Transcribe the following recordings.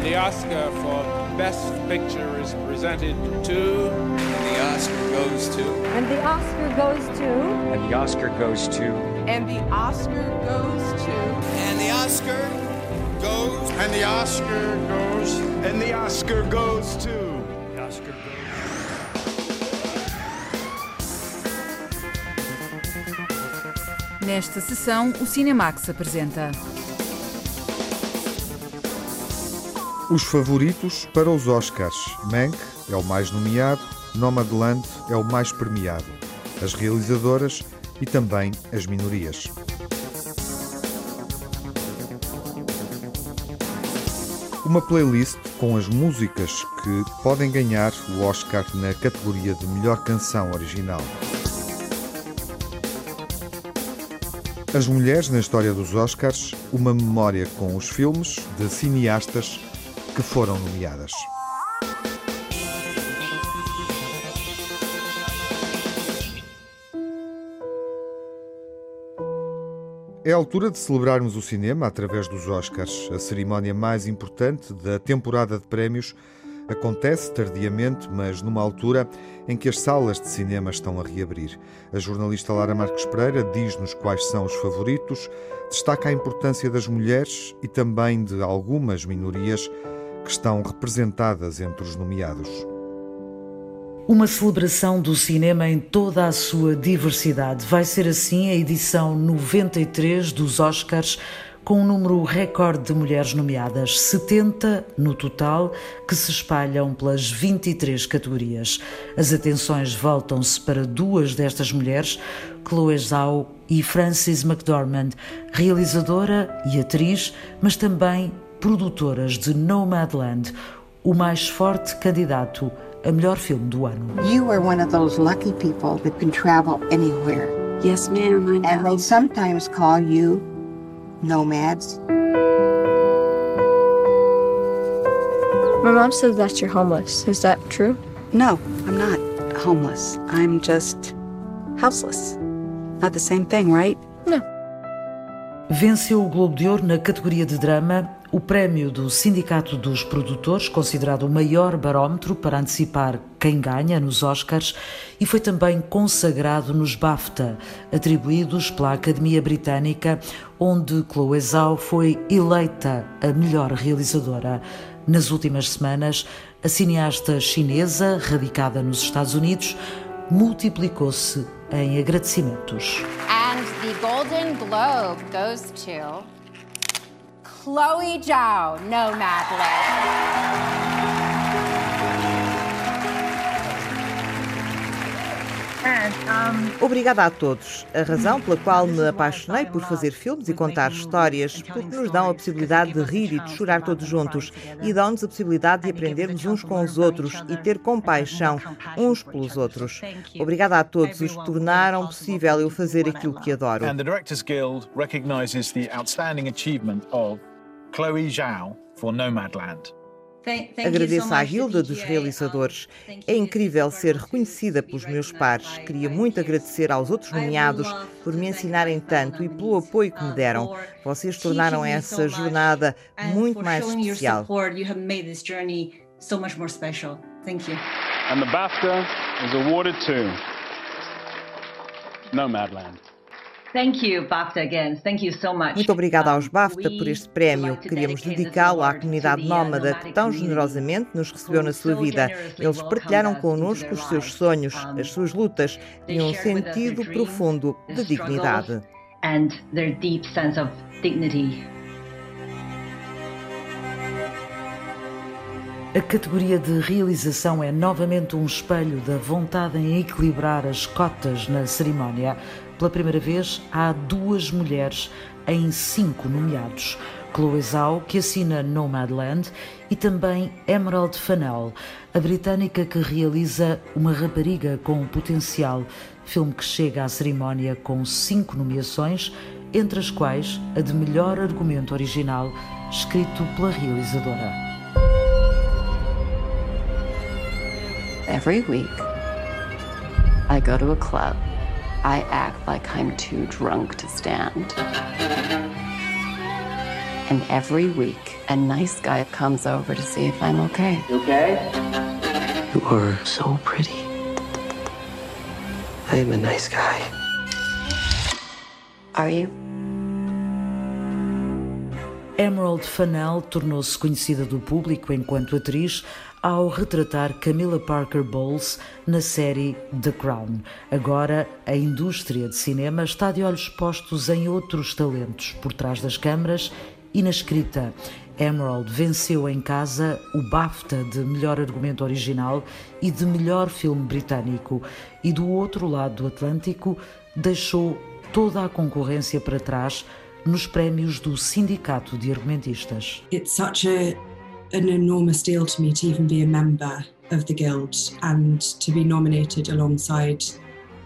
And the Oscar for Best Picture is presented to. And the Oscar goes to. And the Oscar goes to. And the Oscar goes to. And the Oscar goes to. And the Oscar goes. And the Oscar goes. And the Oscar goes to. The Oscar goes. Nesta sessão, o Cinemax apresenta. Os favoritos para os Oscars. Mank é o mais nomeado, Nomadland é o mais premiado. As realizadoras e também as minorias. Uma playlist com as músicas que podem ganhar o Oscar na categoria de melhor canção original. As mulheres na história dos Oscars, uma memória com os filmes de cineastas que foram nomeadas. É a altura de celebrarmos o cinema através dos Oscars. A cerimónia mais importante da temporada de prémios acontece tardiamente, mas numa altura em que as salas de cinema estão a reabrir. A jornalista Lara Marques Pereira diz-nos quais são os favoritos, destaca a importância das mulheres e também de algumas minorias que estão representadas entre os nomeados. Uma celebração do cinema em toda a sua diversidade. Vai ser assim a edição 93 dos Oscars, com um número recorde de mulheres nomeadas, 70 no total, que se espalham pelas 23 categorias. As atenções voltam-se para duas destas mulheres, Chloe Zhao e Frances McDormand, realizadora e atriz, mas também produtoras de Nomadland, o mais forte candidato a melhor filme do ano. You are one of those lucky people that can travel anywhere. Yes, ma'am, I know. And they sometimes call you nomads. My mom says that you're homeless. Is that true? No, I'm not homeless. I'm just houseless. Not the same thing, right? No. Venceu o Globo de Ouro na categoria de drama o prémio do Sindicato dos Produtores, considerado o maior barómetro para antecipar quem ganha nos Oscars, e foi também consagrado nos BAFTA, atribuídos pela Academia Britânica, onde Chloe Zhao foi eleita a melhor realizadora. Nas últimas semanas, a cineasta chinesa, radicada nos Estados Unidos, multiplicou-se em agradecimentos. And the Golden Globe goes to Chloe Zhao, Nomadland. Obrigada a todos. A razão pela qual me apaixonei por fazer filmes e contar histórias, porque nos dão a possibilidade de rir e de chorar todos juntos e dão-nos a possibilidade de aprendermos uns com os outros e ter compaixão uns pelos outros. Obrigada a todos os que tornaram possível eu fazer aquilo que adoro. And the Directors Guild recognizes the outstanding achievement of Chloe Zhao for Nomadland. Agradeço à Guilda dos Realizadores. É incrível ser reconhecida pelos meus pares. Queria muito agradecer aos outros nomeados por me ensinarem tanto e pelo apoio que me deram. Vocês tornaram essa jornada muito mais especial. And the BAFTA is awarded to Nomadland. Muito obrigada aos BAFTA por este prémio. Queríamos dedicá-lo à comunidade nómada que tão generosamente nos recebeu na sua vida. Eles partilharam connosco os seus sonhos, as suas lutas e um sentido profundo de dignidade. A categoria de realização é novamente um espelho da vontade em equilibrar as cotas na cerimónia. Pela primeira vez, há duas mulheres em cinco nomeados. Chloe Zhao, que assina Nomadland, e também Emerald Fennell, a britânica que realiza Uma Rapariga com Potencial, filme que chega à cerimónia com cinco nomeações, entre as quais a de melhor argumento original, escrito pela realizadora. Every week, I go to a club. I act like I'm too drunk to stand. And every week, a nice guy comes over to see if I'm okay. You okay? You are so pretty. I am a nice guy. Are you? Emerald Fennell tornou-se conhecida do público enquanto atriz ao retratar Camilla Parker Bowles na série The Crown. Agora, a indústria de cinema está de olhos postos em outros talentos por trás das câmaras e na escrita. Emerald venceu em casa o BAFTA de melhor argumento original e de melhor filme britânico, e do outro lado do Atlântico deixou toda a concorrência para trás nos prémios do Sindicato de Argumentistas. It's such a, an enormous deal to me to even be a member of the guild and to be nominated alongside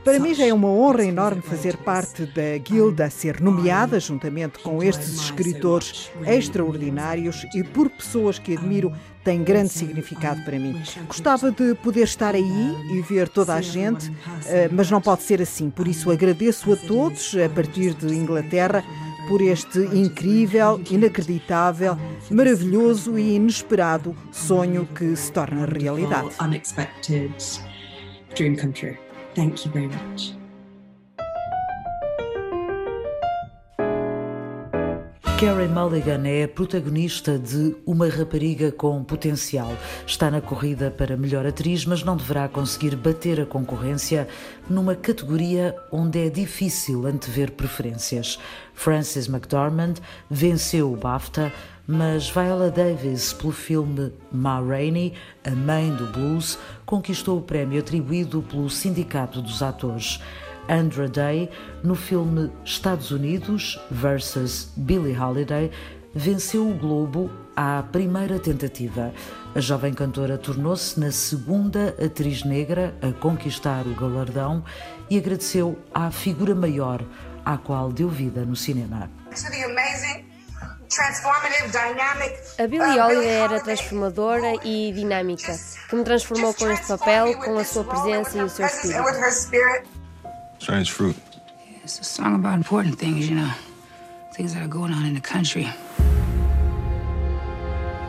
para mim já é uma honra enorme fazer parte da guilda, ser nomeada juntamente com estes escritores extraordinários e por pessoas que admiro tem grande significado para mim. Gostava de poder estar aí e ver toda a gente, eh, mas não pode ser assim. Por isso agradeço a todos, a partir de Inglaterra, por este incrível, inacreditável, maravilhoso e inesperado sonho que se torna realidade. Dream come true. Thank you very much. Carey Mulligan é a protagonista de Uma Rapariga com Potencial. Está na corrida para melhor atriz, mas não deverá conseguir bater a concorrência numa categoria onde é difícil antever preferências. Frances McDormand venceu o BAFTA, mas Viola Davis, pelo filme Ma Rainey, A Mãe do Blues, conquistou o prémio atribuído pelo Sindicato dos Atores. Andra Day, no filme Estados Unidos versus Billie Holiday, venceu o Globo à primeira tentativa. A jovem cantora tornou-se na segunda atriz negra a conquistar o galardão e agradeceu à figura maior à qual deu vida no cinema. A Billie Holiday era transformadora e dinâmica, que me transformou com este papel, com a sua presença e o seu espírito. Strange fruit. It's a song about important things, you know. Things that are going on in the country.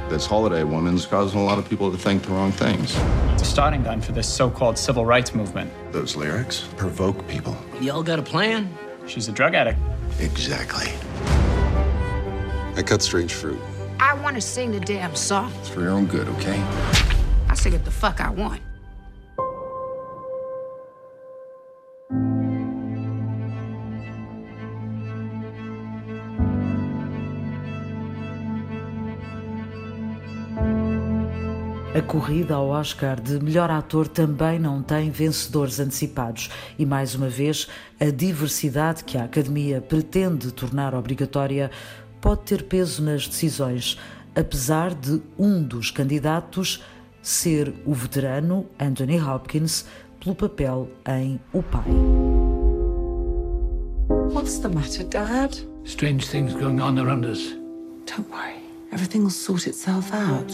This holiday woman's causing a lot of people to think the wrong things. It's a starting gun for this so-called civil rights movement. Those lyrics provoke people. Y'all got a plan? She's a drug addict. Exactly. I cut strange fruit. I want to sing the damn song. It's for your own good, okay? I sing it the fuck I want. Corrida ao Oscar de melhor ator também não tem vencedores antecipados e, mais uma vez, a diversidade que a Academia pretende tornar obrigatória pode ter peso nas decisões, apesar de um dos candidatos ser o veterano Anthony Hopkins pelo papel em O Pai. What's the matter, Dad? Strange things going on around us. Don't worry. Everything will sort itself out.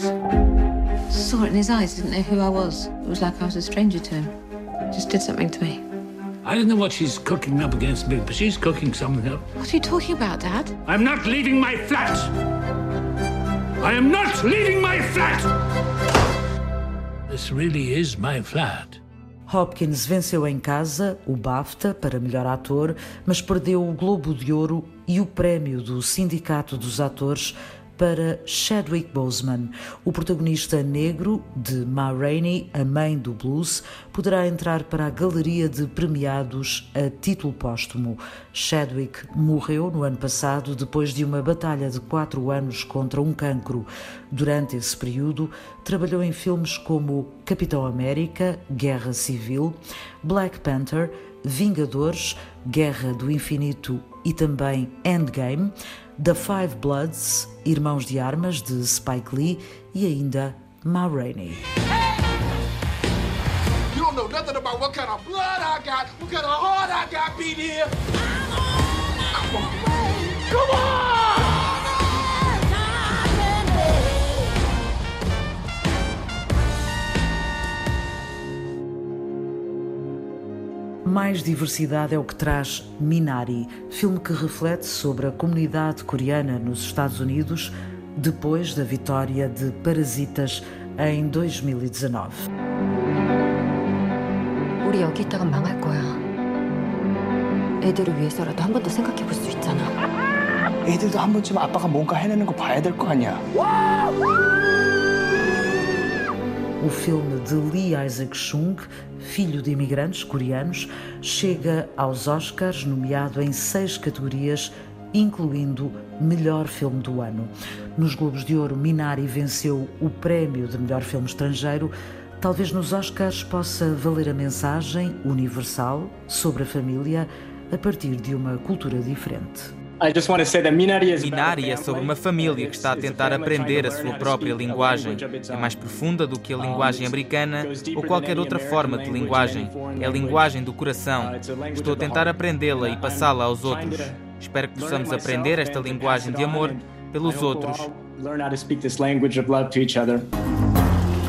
Saw it in his eyes, didn't know who I was. It was like I was a stranger to him. Just did something to me. I don't know what she's cooking up against me, but she's cooking something up. What are you talking about, Dad? I'm not leaving my flat! I am not leaving my flat! This really is my flat. Hopkins venceu em casa o BAFTA para melhor ator, mas perdeu o Globo de Ouro e o prémio do Sindicato dos Atores para Chadwick Boseman. O protagonista negro de Ma Rainey, a mãe do blues, poderá entrar para a galeria de premiados a título póstumo. Chadwick morreu no ano passado depois de uma batalha de quatro anos contra um cancro. Durante esse período, trabalhou em filmes como Capitão América, Guerra Civil, Black Panther, Vingadores, Guerra do Infinito e também Endgame, The Five Bloods, Irmãos de Armas de Spike Lee e ainda Ma Rainey. mais diversidade é o que traz Minari, filme que reflete sobre a comunidade coreana nos Estados Unidos depois da vitória de Parasitas em 2019. 우리 여기 있다가 망할 거야. 애들을 위해서라도 한 번 더 생각해 볼 수 있잖아. 애들도 한 번쯤 아빠가 뭔가 해내는 거 봐야 될 거 아니야. o filme de Lee Isaac Chung, filho de imigrantes coreanos, chega aos Oscars, nomeado em seis categorias, incluindo Melhor Filme do Ano. Nos Globos de Ouro, Minari venceu o prémio de Melhor Filme Estrangeiro. Talvez nos Oscars possa valer a mensagem universal sobre a família a partir de uma cultura diferente. Minari é sobre uma família que está a tentar aprender a sua própria linguagem. É mais profunda do que a linguagem americana ou qualquer outra forma de linguagem. É a linguagem do coração. Estou a tentar aprendê-la e passá-la aos outros. Espero que possamos aprender esta linguagem de amor pelos outros.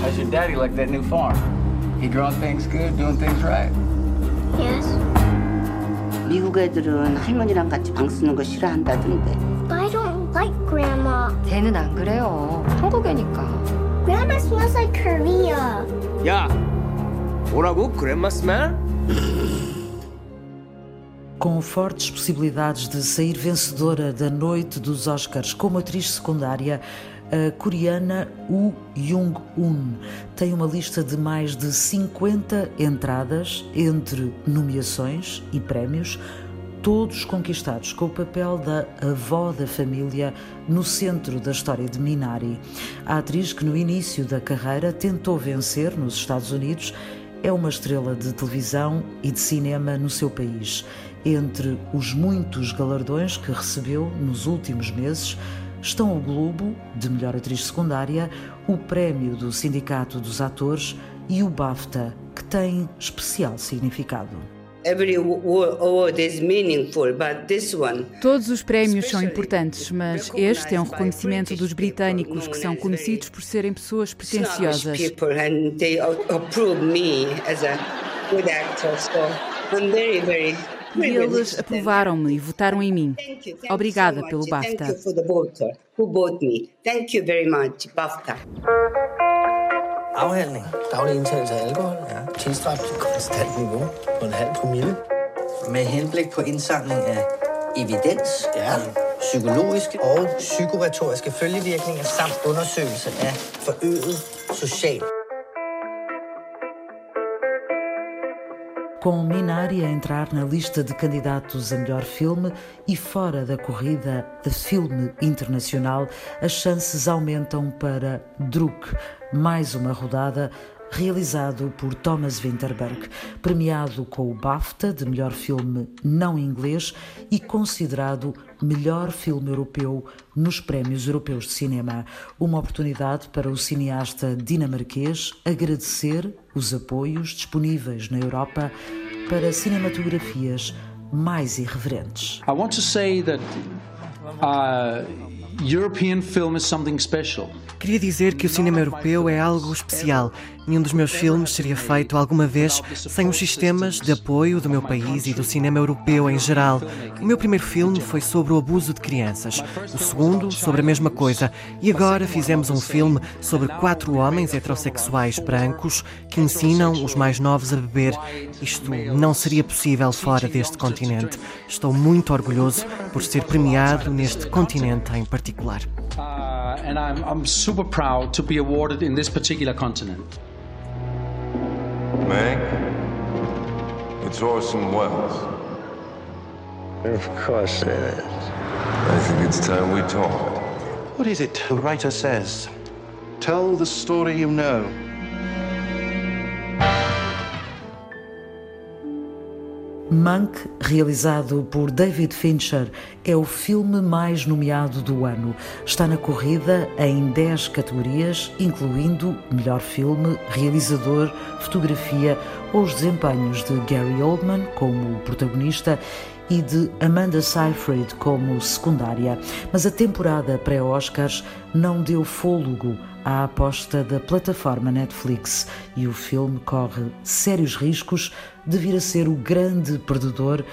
How's your daddy like that new farm? He drawing things good, doing things right? Yes. 미국 애들은 할머니랑 같이 방 쓰는 거 싫어한다던데. I don't like Grandma. 쟤는 안 그래요. 한국 애니까. Grandma smells like Korea. 야, 뭐라고? Grandma smell? Com fortes possibilidades de sair vencedora da noite dos Oscars como atriz secundária, a coreana Woo Jung-un tem uma lista de mais de 50 entradas entre nomeações e prémios, todos conquistados com o papel da avó da família no centro da história de Minari. A atriz que no início da carreira tentou vencer nos Estados Unidos é uma estrela de televisão e de cinema no seu país. Entre os muitos galardões que recebeu nos últimos meses, estão o Globo, de melhor atriz secundária, o Prémio do Sindicato dos Atores e o BAFTA, que tem especial significado. Todos os prémios são importantes, mas este é um reconhecimento dos britânicos, que são conhecidos por serem pessoas pretensiosas. E eles aprovaram-me e votaram em mim. Obrigada pelo BAFTA. Afhandling. Daglig indtagelse af alkohol er tilstræbt til konstant niveau på en halv promille. Med henblik på indsamling af evidens, ja. psykologiske og psykoretoriske følgevirkninger samt undersøgelse af forøget social Com Minari a entrar na lista de candidatos a melhor filme e fora da corrida a filme internacional, as chances aumentam para Druk, mais uma rodada realizado por Thomas Winterberg, premiado com o BAFTA de melhor filme não inglês e considerado melhor filme europeu nos prémios europeus de cinema. Uma oportunidade para o cineasta dinamarquês agradecer os apoios disponíveis na Europa para cinematografias mais irreverentes. I want to say that uh, European film is something special. Queria dizer que o cinema europeu é algo especial. Nenhum dos meus filmes seria feito alguma vez sem os sistemas de apoio do meu país e do cinema europeu em geral. O meu primeiro filme foi sobre o abuso de crianças, o segundo sobre a mesma coisa, e agora fizemos um filme sobre quatro homens heterossexuais brancos que ensinam os mais novos a beber. Isto não seria possível fora deste continente. Estou muito orgulhoso por ser premiado neste continente em particular. Uh, and I'm, I'm super proud to be awarded in this particular continent. Meg, it's Orson Welles. Of course it is. I think it's time we talk. What is it the writer says? Tell the story you know. Monk, realizado por David Fincher, é o filme mais nomeado do ano. Está na corrida em 10 categorias, incluindo melhor filme, realizador, fotografia ou os desempenhos de Gary Oldman como protagonista e de Amanda Seyfried como secundária. Mas a temporada pré-Oscars não deu fôlego à aposta da plataforma Netflix e o filme corre sérios riscos de vir a ser o grande perdedor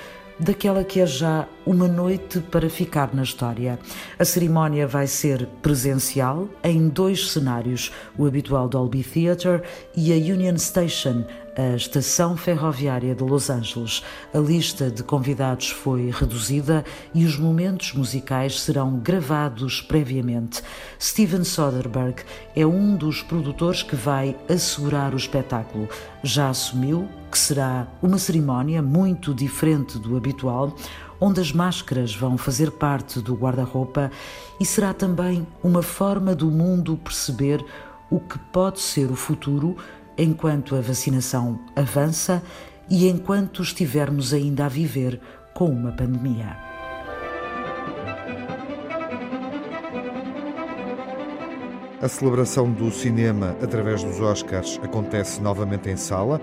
daquela que é já uma noite para ficar na história. A cerimónia vai ser presencial em dois cenários, o habitual Dolby Theatre e a Union Station, a estação ferroviária de Los Angeles. A lista de convidados foi reduzida e os momentos musicais serão gravados previamente. Steven Soderbergh é um dos produtores que vai assegurar o espetáculo. Já assumiu que será uma cerimónia muito diferente do habitual, onde as máscaras vão fazer parte do guarda-roupa e será também uma forma do mundo perceber o que pode ser o futuro enquanto a vacinação avança e enquanto estivermos ainda a viver com uma pandemia. A celebração do cinema através dos Oscars acontece novamente em sala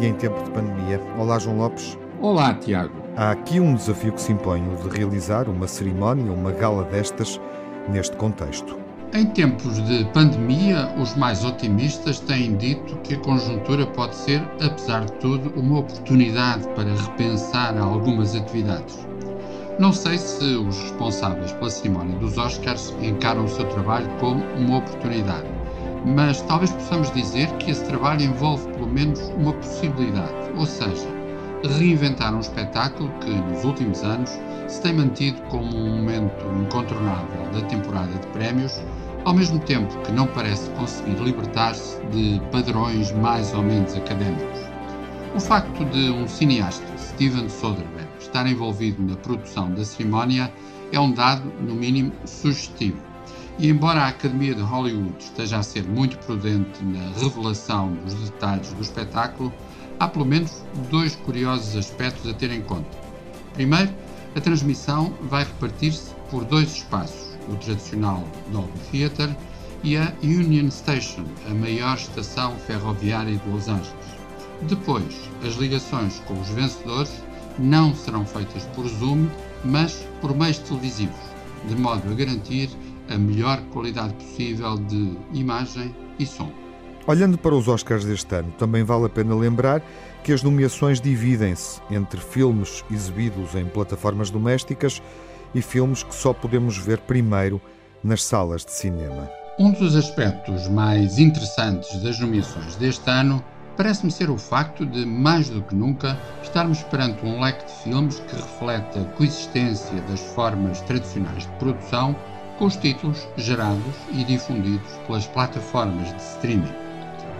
e em tempo de pandemia. Olá, João Lopes. Olá, Tiago. Há aqui um desafio que se impõe, o de realizar uma cerimónia, uma gala destas, neste contexto. Em tempos de pandemia, os mais otimistas têm dito que a conjuntura pode ser, apesar de tudo, uma oportunidade para repensar algumas atividades. Não sei se os responsáveis pela cerimónia dos Oscars encaram o seu trabalho como uma oportunidade, mas talvez possamos dizer que esse trabalho envolve pelo menos uma possibilidade, ou seja, reinventar um espetáculo que, nos últimos anos, se tem mantido como um momento incontornável da temporada de prémios ao mesmo tempo que não parece conseguir libertar-se de padrões mais ou menos académicos. O facto de um cineasta, Steven Soderbergh, estar envolvido na produção da cerimónia é um dado, no mínimo, sugestivo. E embora a Academia de Hollywood esteja a ser muito prudente na revelação dos detalhes do espetáculo, há pelo menos dois curiosos aspectos a ter em conta. Primeiro, a transmissão vai repartir-se por dois espaços o tradicional Dolby Theatre, e a Union Station, a maior estação ferroviária de Los Angeles. Depois, as ligações com os vencedores não serão feitas por Zoom, mas por meios televisivos, de modo a garantir a melhor qualidade possível de imagem e som. Olhando para os Oscars deste ano, também vale a pena lembrar que as nomeações dividem-se entre filmes exibidos em plataformas domésticas e filmes que só podemos ver primeiro nas salas de cinema. Um dos aspectos mais interessantes das nomeações deste ano parece-me ser o facto de, mais do que nunca, estarmos perante um leque de filmes que reflete a coexistência das formas tradicionais de produção com os títulos gerados e difundidos pelas plataformas de streaming.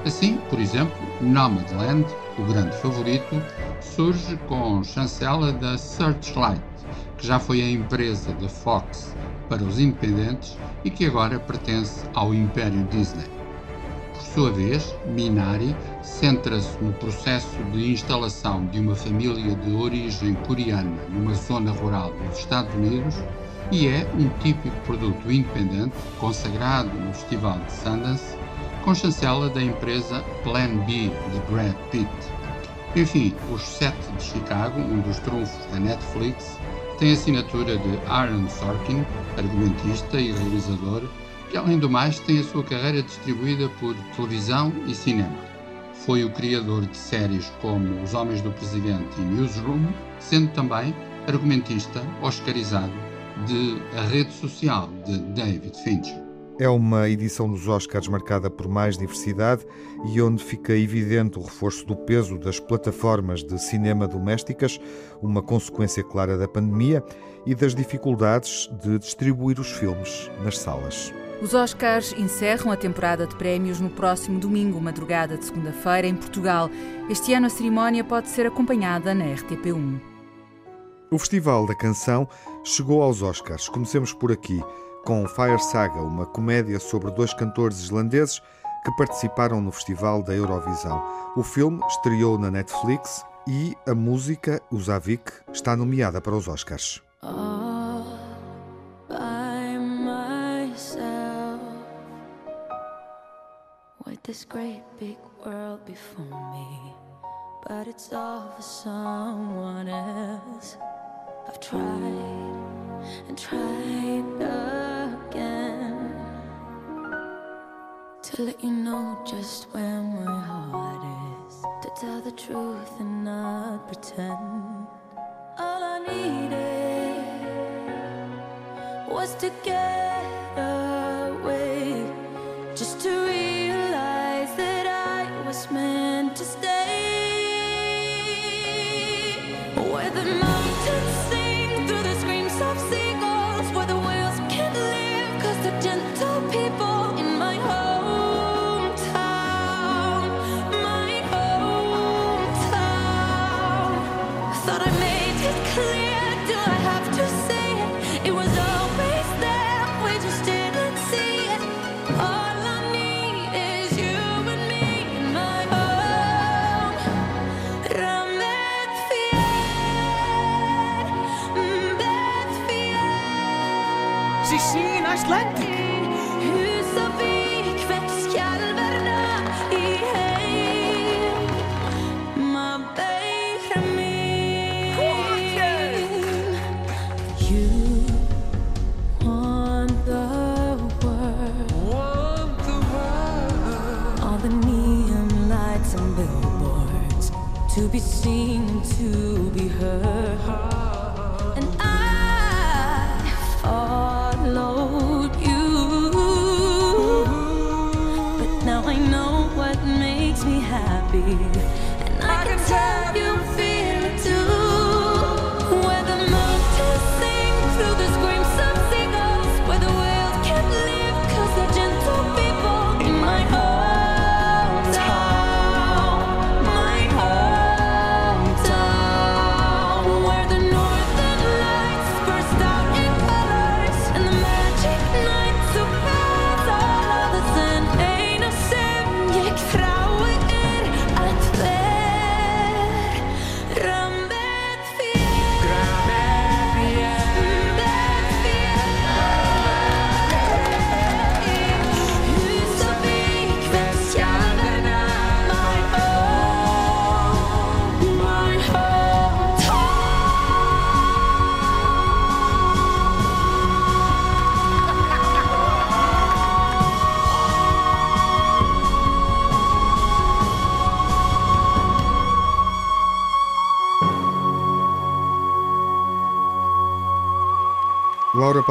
Assim, por exemplo, Nomadland, o grande favorito, surge com chancela da Searchlight, que já foi a empresa da Fox para os independentes e que agora pertence ao Império Disney. Por sua vez, Minari centra-se no processo de instalação de uma família de origem coreana numa zona rural dos Estados Unidos e é um típico produto independente consagrado no Festival de Sundance com chancela da empresa Plan B de Brad Pitt. Enfim, Os Sete de Chicago, um dos trunfos da Netflix, tem a assinatura de Aaron Sorkin, argumentista e realizador, que além do mais tem a sua carreira distribuída por televisão e cinema. Foi o criador de séries como Os Homens do Presidente e Newsroom, sendo também argumentista oscarizado de A Rede Social de David Fincher. É uma edição dos Oscars marcada por mais diversidade e onde fica evidente o reforço do peso das plataformas de cinema domésticas, uma consequência clara da pandemia e das dificuldades de distribuir os filmes nas salas. Os Oscars encerram a temporada de prémios no próximo domingo, madrugada de segunda-feira, em Portugal. Este ano a cerimónia pode ser acompanhada na RTP1. O Festival da Canção chegou aos Oscars. Comecemos por aqui com Fire Saga, uma comédia sobre dois cantores islandeses que participaram no Festival da Eurovisão. O filme estreou na Netflix e a música, Usavik, está nomeada para os Oscars. this great big world before me, but it's all for someone else. I've tried and tried again to let you know just where my heart is, to tell the truth and not pretend. All I needed was to get away, just to realize that I was meant to be seen, to be heard.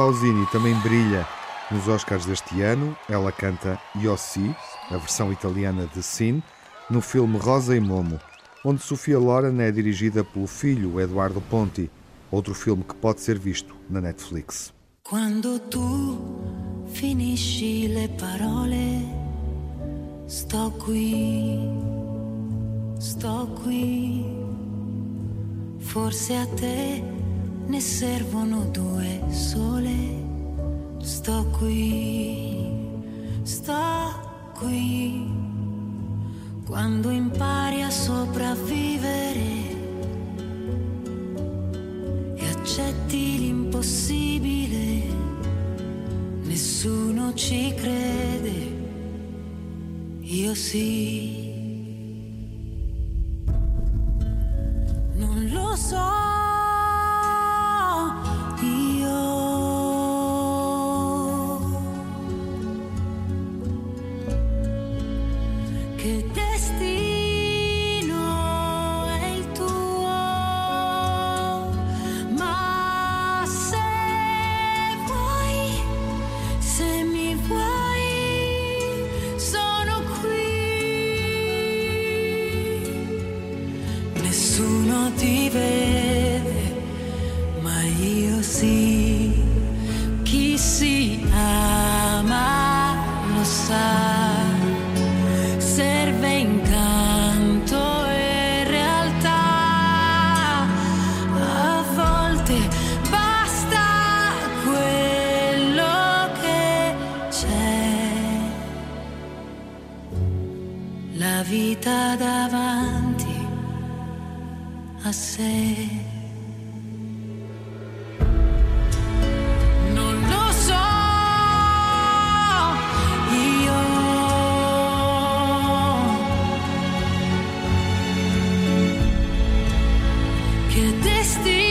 Pausini também brilha nos Oscars deste ano. Ela canta Yossi, a versão italiana de Sin, no filme Rosa e Momo, onde Sofia Loren é dirigida pelo filho Eduardo Ponti, outro filme que pode ser visto na Netflix. Quando tu finisci le parole, sto qui, sto qui. Forse a te ne servono due sole. Sto qui, sto qui. Quando impari a sopravvivere e accetti l'impossibile, nessuno ci crede, io sì. Destino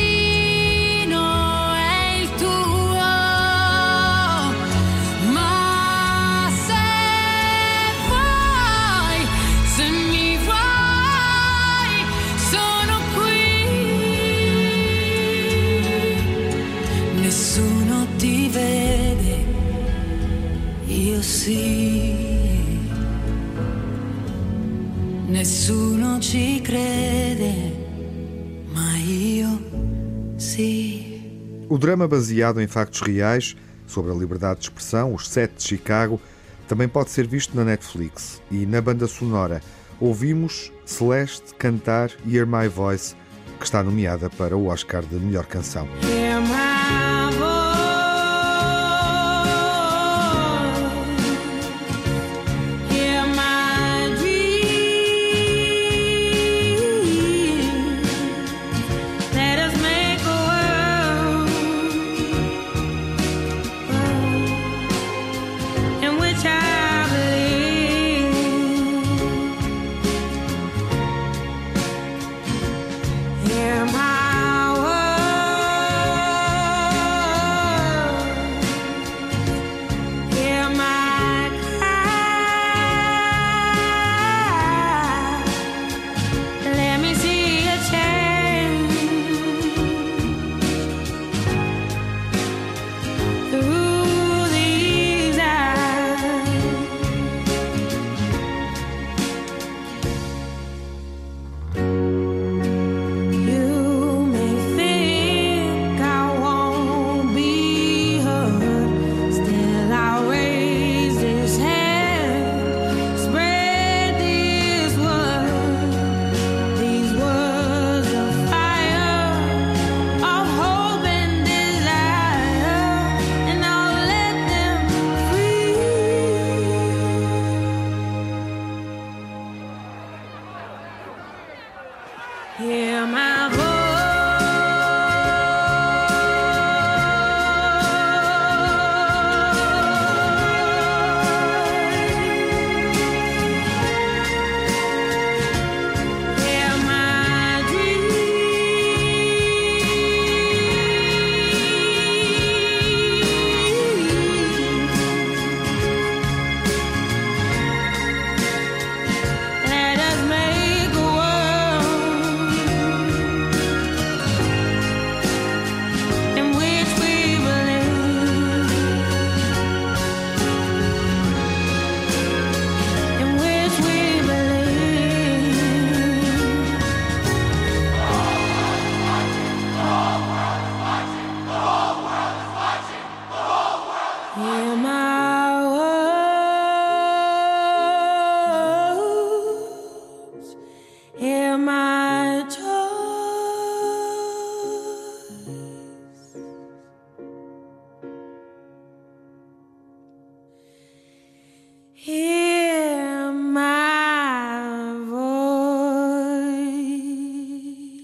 drama baseado em factos reais sobre a liberdade de expressão, Os Sete de Chicago, também pode ser visto na Netflix. E na banda sonora ouvimos Celeste cantar Hear My Voice, que está nomeada para o Oscar de melhor canção.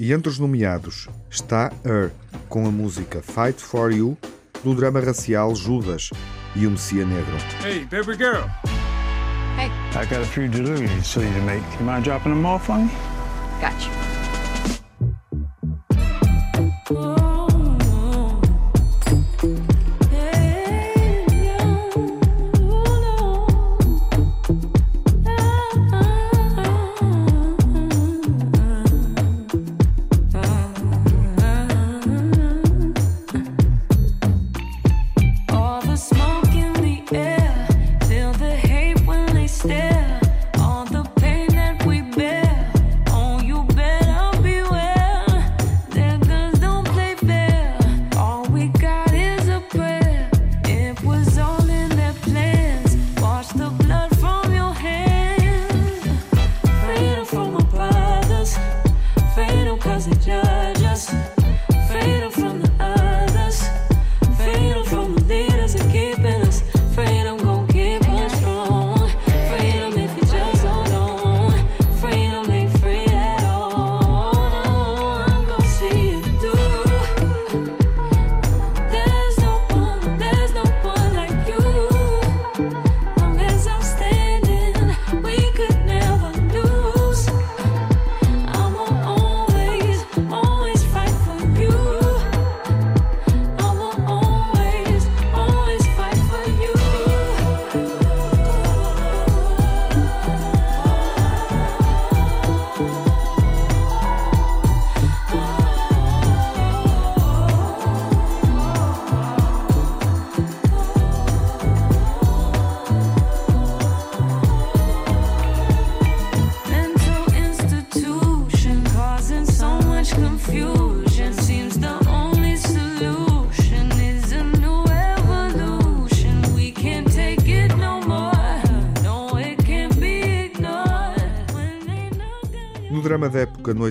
E entre os nomeados está Her, com a música Fight For You, do drama racial Judas e o Messia Negro. Hey, baby girl. Hey. I got a few deliveries for you to make. You mind dropping them off for me?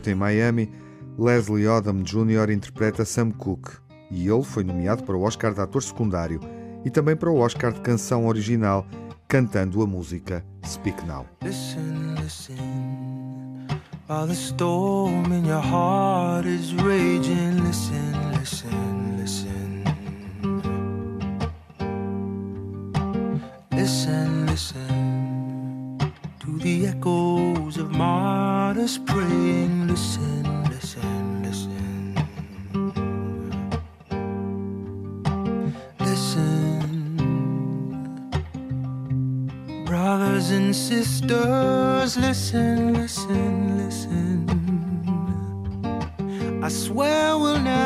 Noite em Miami, Leslie Odom Jr. interpreta Sam Cooke e ele foi nomeado para o Oscar de ator secundário e também para o Oscar de canção original, cantando a música Speak Now. Listen, listen, while the storm in your heart is raging. Listen, listen, listen. Listen, listen the echoes of martyrs praying. Listen, listen, listen. Listen, brothers and sisters, listen, listen, listen. I swear we'll never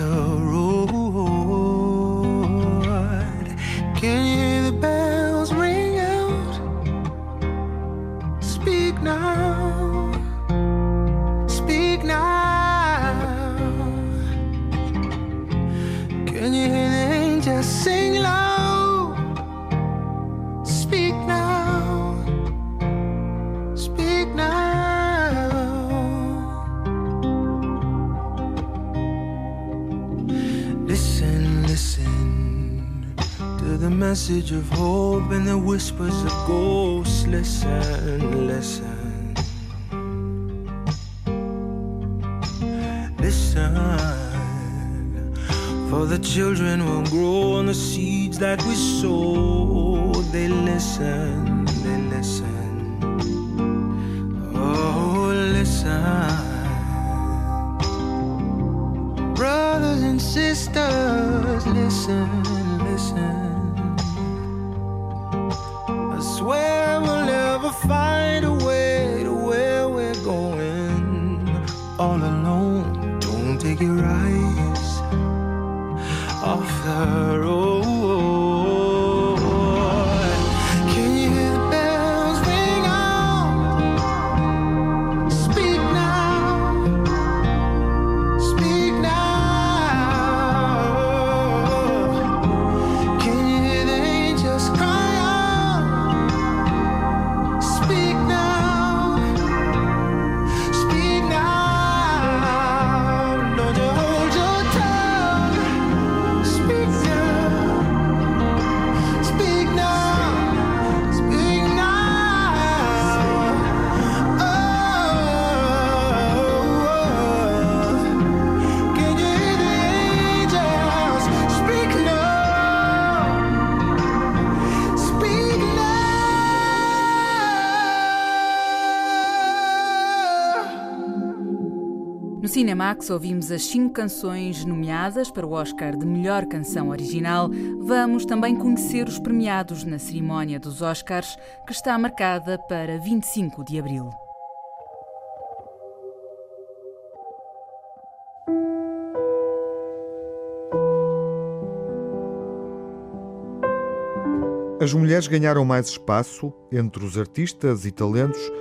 off message of hope and the whispers of ghosts. Listen, listen. Listen, for the children will grow on the seeds that we sow. They listen, they listen. Oh, listen. Brothers and sisters, listen. Cinemax ouvimos as cinco canções nomeadas para o Oscar de Melhor Canção Original. Vamos também conhecer os premiados na cerimónia dos Oscars, que está marcada para 25 de abril. As mulheres ganharam mais espaço entre os artistas e talentos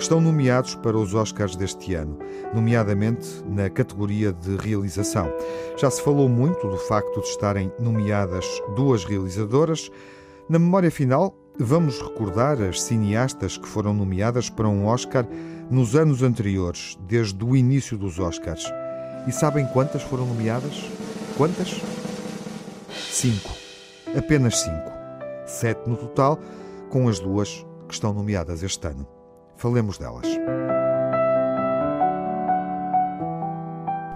que estão nomeados para os Oscars deste ano, nomeadamente na categoria de realização. Já se falou muito do facto de estarem nomeadas duas realizadoras. Na memória final, vamos recordar as cineastas que foram nomeadas para um Oscar nos anos anteriores, desde o início dos Oscars. E sabem quantas foram nomeadas? Quantas? Cinco. Apenas cinco. Sete no total, com as duas que estão nomeadas este ano. Falemos delas.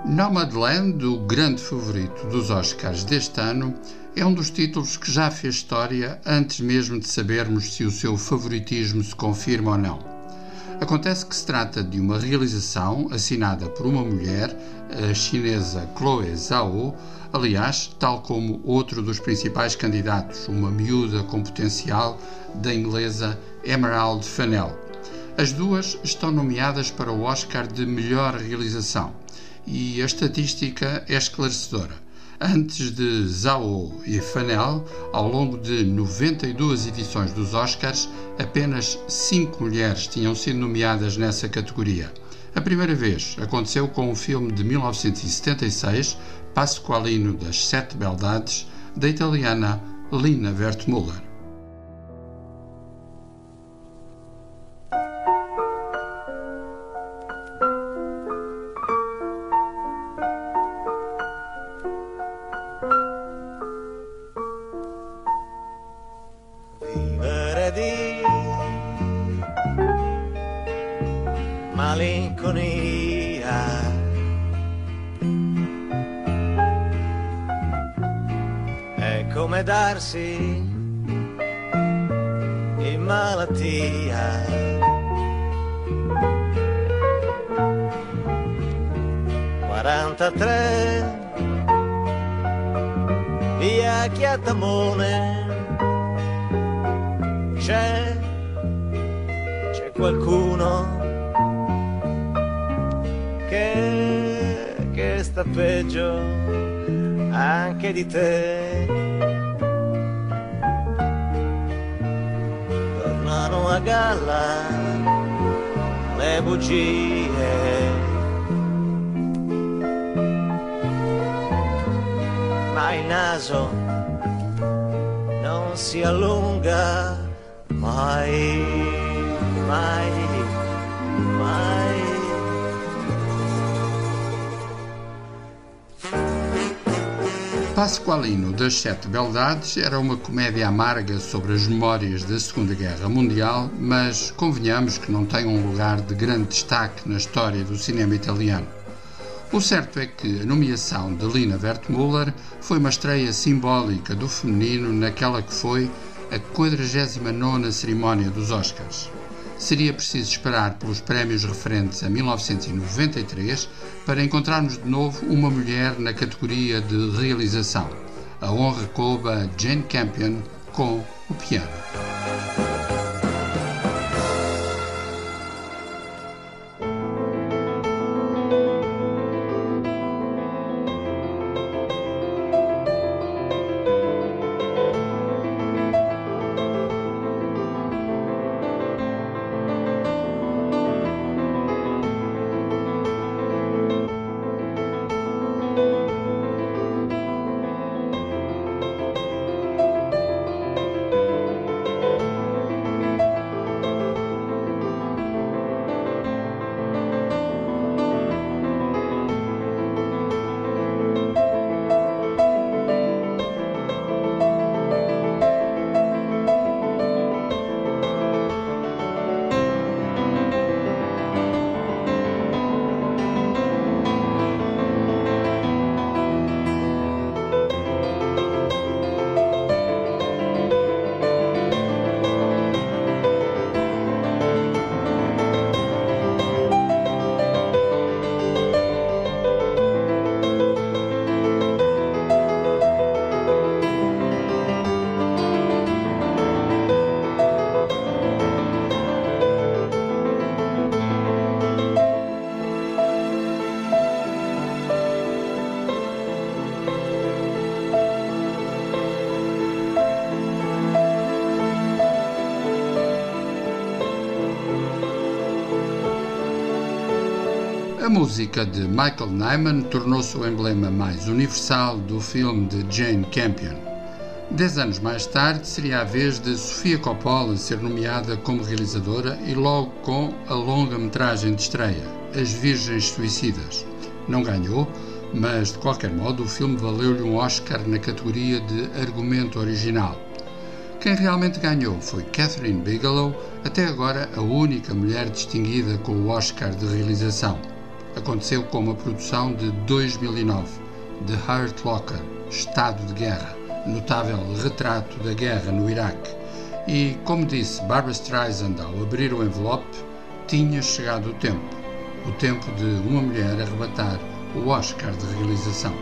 Nomadland, o grande favorito dos Oscars deste ano, é um dos títulos que já fez história antes mesmo de sabermos se o seu favoritismo se confirma ou não. Acontece que se trata de uma realização assinada por uma mulher, a chinesa Chloe Zhao, aliás, tal como outro dos principais candidatos, uma miúda com potencial da inglesa Emerald Fennell. As duas estão nomeadas para o Oscar de Melhor Realização e a estatística é esclarecedora. Antes de Zhao e Fennell, ao longo de 92 edições dos Oscars, apenas cinco mulheres tinham sido nomeadas nessa categoria. A primeira vez aconteceu com o filme de 1976, Pasqualino das Sete Beldades, da italiana Lina Wertmuller. Che, che sta peggio anche di te. Tornano a galla le bugie. Ma il naso non si allunga mai, mai, mai. Pasqualino das Sete Beldades era uma comédia amarga sobre as memórias da Segunda Guerra Mundial, mas convenhamos que não tem um lugar de grande destaque na história do cinema italiano. O certo é que a nomeação de Lina Wertmuller foi uma estreia simbólica do feminino naquela que foi a 49ª cerimónia dos Oscars. Seria preciso esperar pelos prémios referentes a 1993 para encontrarmos de novo uma mulher na categoria de realização. A honra coube a Jane Campion com o piano. A música de Michael Nyman tornou-se o emblema mais universal do filme de Jane Campion. Dez anos mais tarde, seria a vez de Sofia Coppola ser nomeada como realizadora e logo com a longa-metragem de estreia, As Virgens Suicidas. Não ganhou, mas de qualquer modo o filme valeu-lhe um Oscar na categoria de argumento original. Quem realmente ganhou foi Catherine Bigelow, até agora a única mulher distinguida com o Oscar de realização. Aconteceu com uma produção de 2009, The Hurt Locker, Estado de Guerra, notável retrato da guerra no Iraque. E, como disse Barbara Streisand ao abrir o envelope, tinha chegado o tempo. O tempo de uma mulher arrebatar o Oscar de realização.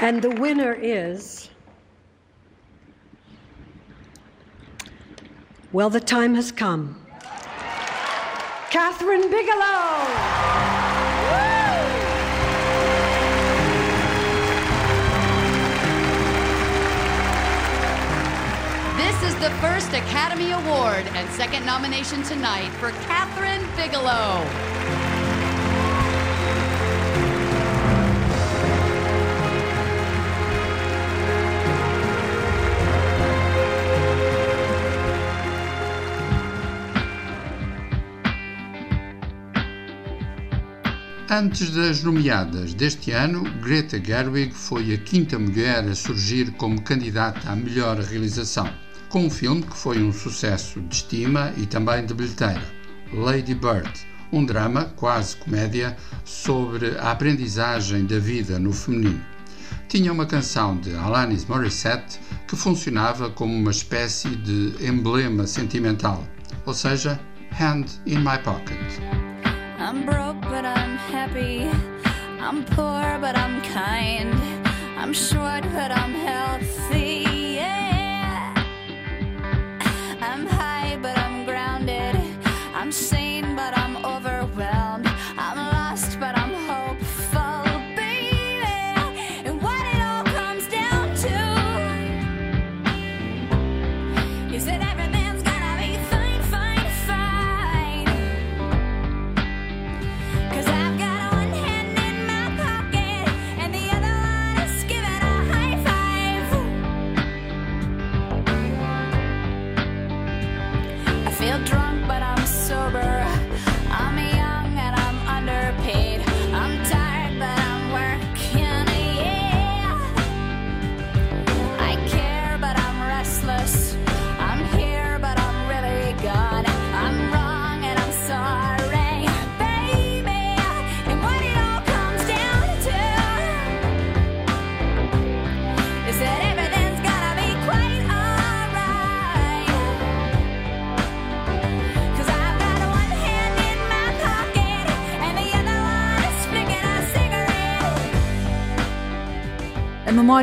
And the winner is. Well, the time has come. Catherine Bigelow! This is the first Academy Award and second nomination tonight for Catherine Bigelow. Antes das nomeadas deste ano, Greta Gerwig foi a quinta mulher a surgir como candidata à melhor realização, com um filme que foi um sucesso de estima e também de bilheteira, Lady Bird, um drama, quase comédia, sobre a aprendizagem da vida no feminino. Tinha uma canção de Alanis Morissette que funcionava como uma espécie de emblema sentimental, ou seja, Hand in My Pocket. But I'm happy. I'm poor, but I'm kind. I'm short, but I'm healthy.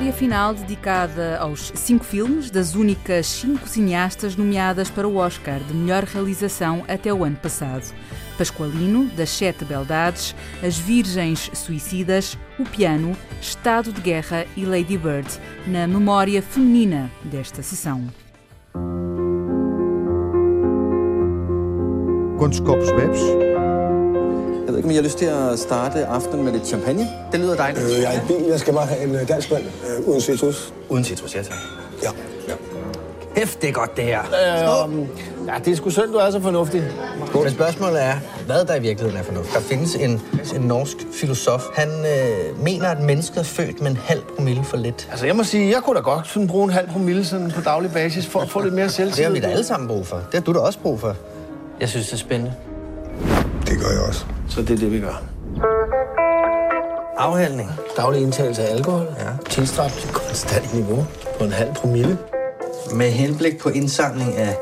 A memória final dedicada aos cinco filmes das únicas cinco cineastas nomeadas para o Oscar de melhor realização até o ano passado. Pascoalino, das Sete Beldades, As Virgens Suicidas, O Piano, Estado de Guerra e Lady Bird, na memória feminina desta sessão. Quantos copos bebes? Jeg ved ikke, om I har lyst til at starte aftenen med lidt champagne. Det lyder dejligt. Øh, jeg er i bil. Jeg skal bare have en øh, dansk vand øh, uden citrus. Uden citrus, ja tak. Ja. Hæft, det er godt det her. Øh, ja, det er sgu synd, du er så fornuftig. Men spørgsmålet er, hvad der i virkeligheden er fornuft. Der findes en, en norsk filosof. Han øh, mener, at mennesket er født med en halv promille for lidt. Altså, jeg må sige, jeg kunne da godt sådan bruge en halv promille sådan på daglig basis for at få lidt mere selvtillid. Det har vi da alle sammen brug for. Det har du da også brug for. Jeg synes, det er spændende. Det gør jeg også. Så det er det, vi gør. Afhandling. Daglig indtagelse af alkohol. Ja. Tilstræbt til konstant niveau på en halv promille. Med henblik på indsamling af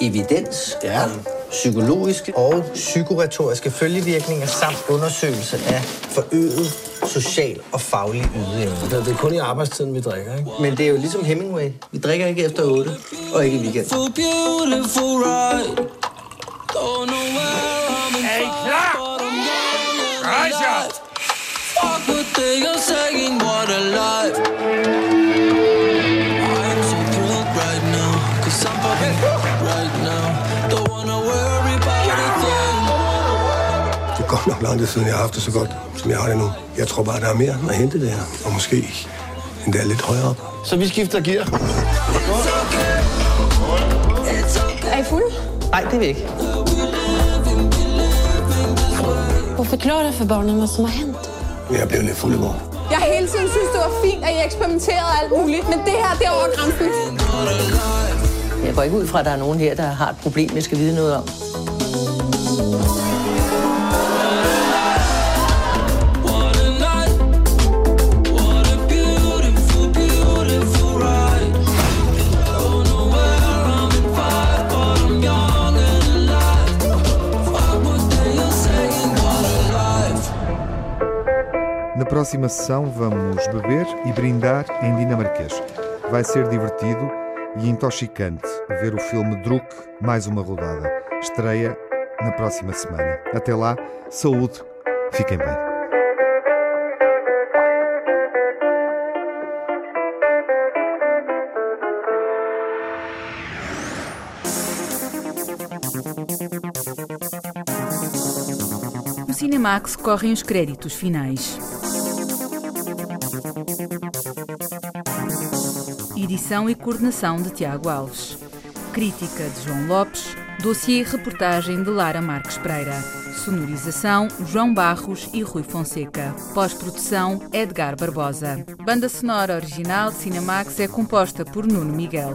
evidens Ja. om psykologiske og psykoretoriske følgevirkninger samt undersøgelse af forøget social og faglig ydeevne. Det er kun i arbejdstiden, vi drikker, ikke? Men det er jo ligesom Hemingway. Vi drikker ikke efter 8 og ikke i weekend. Hey, fire, klar! Alive. Fuck what they are saying, what a life. I'm so thrilled right now, cause I'm fucking right now. Don't wanna worry about a thing. Det er godt nok lang tid siden, jeg har haft det så godt, som jeg har det nu. Jeg tror bare, der er mere at hente der. Og måske endda lidt højere op. Så vi skifter gear. Er I fulde? Nej, det er vi ikke. Hvor forklarer det for børnene, hvad som har hent? Jeg blev lidt fuld i går. Jeg har hele tiden synes, det var fint, at I eksperimenterede alt muligt, men det her, det er over grænsen. Jeg går ikke ud fra, at der er nogen her, der har et problem, jeg skal vide noget om. próxima sessão vamos beber e brindar em dinamarquês. Vai ser divertido e intoxicante ver o filme Druk mais uma rodada. Estreia na próxima semana. Até lá, saúde, fiquem bem. Cinemax correm os créditos finais. Edição e coordenação de Tiago Alves. Crítica de João Lopes. Dossiê e reportagem de Lara Marques Pereira. Sonorização João Barros e Rui Fonseca. Pós-produção Edgar Barbosa. Banda sonora original de Cinemax é composta por Nuno Miguel.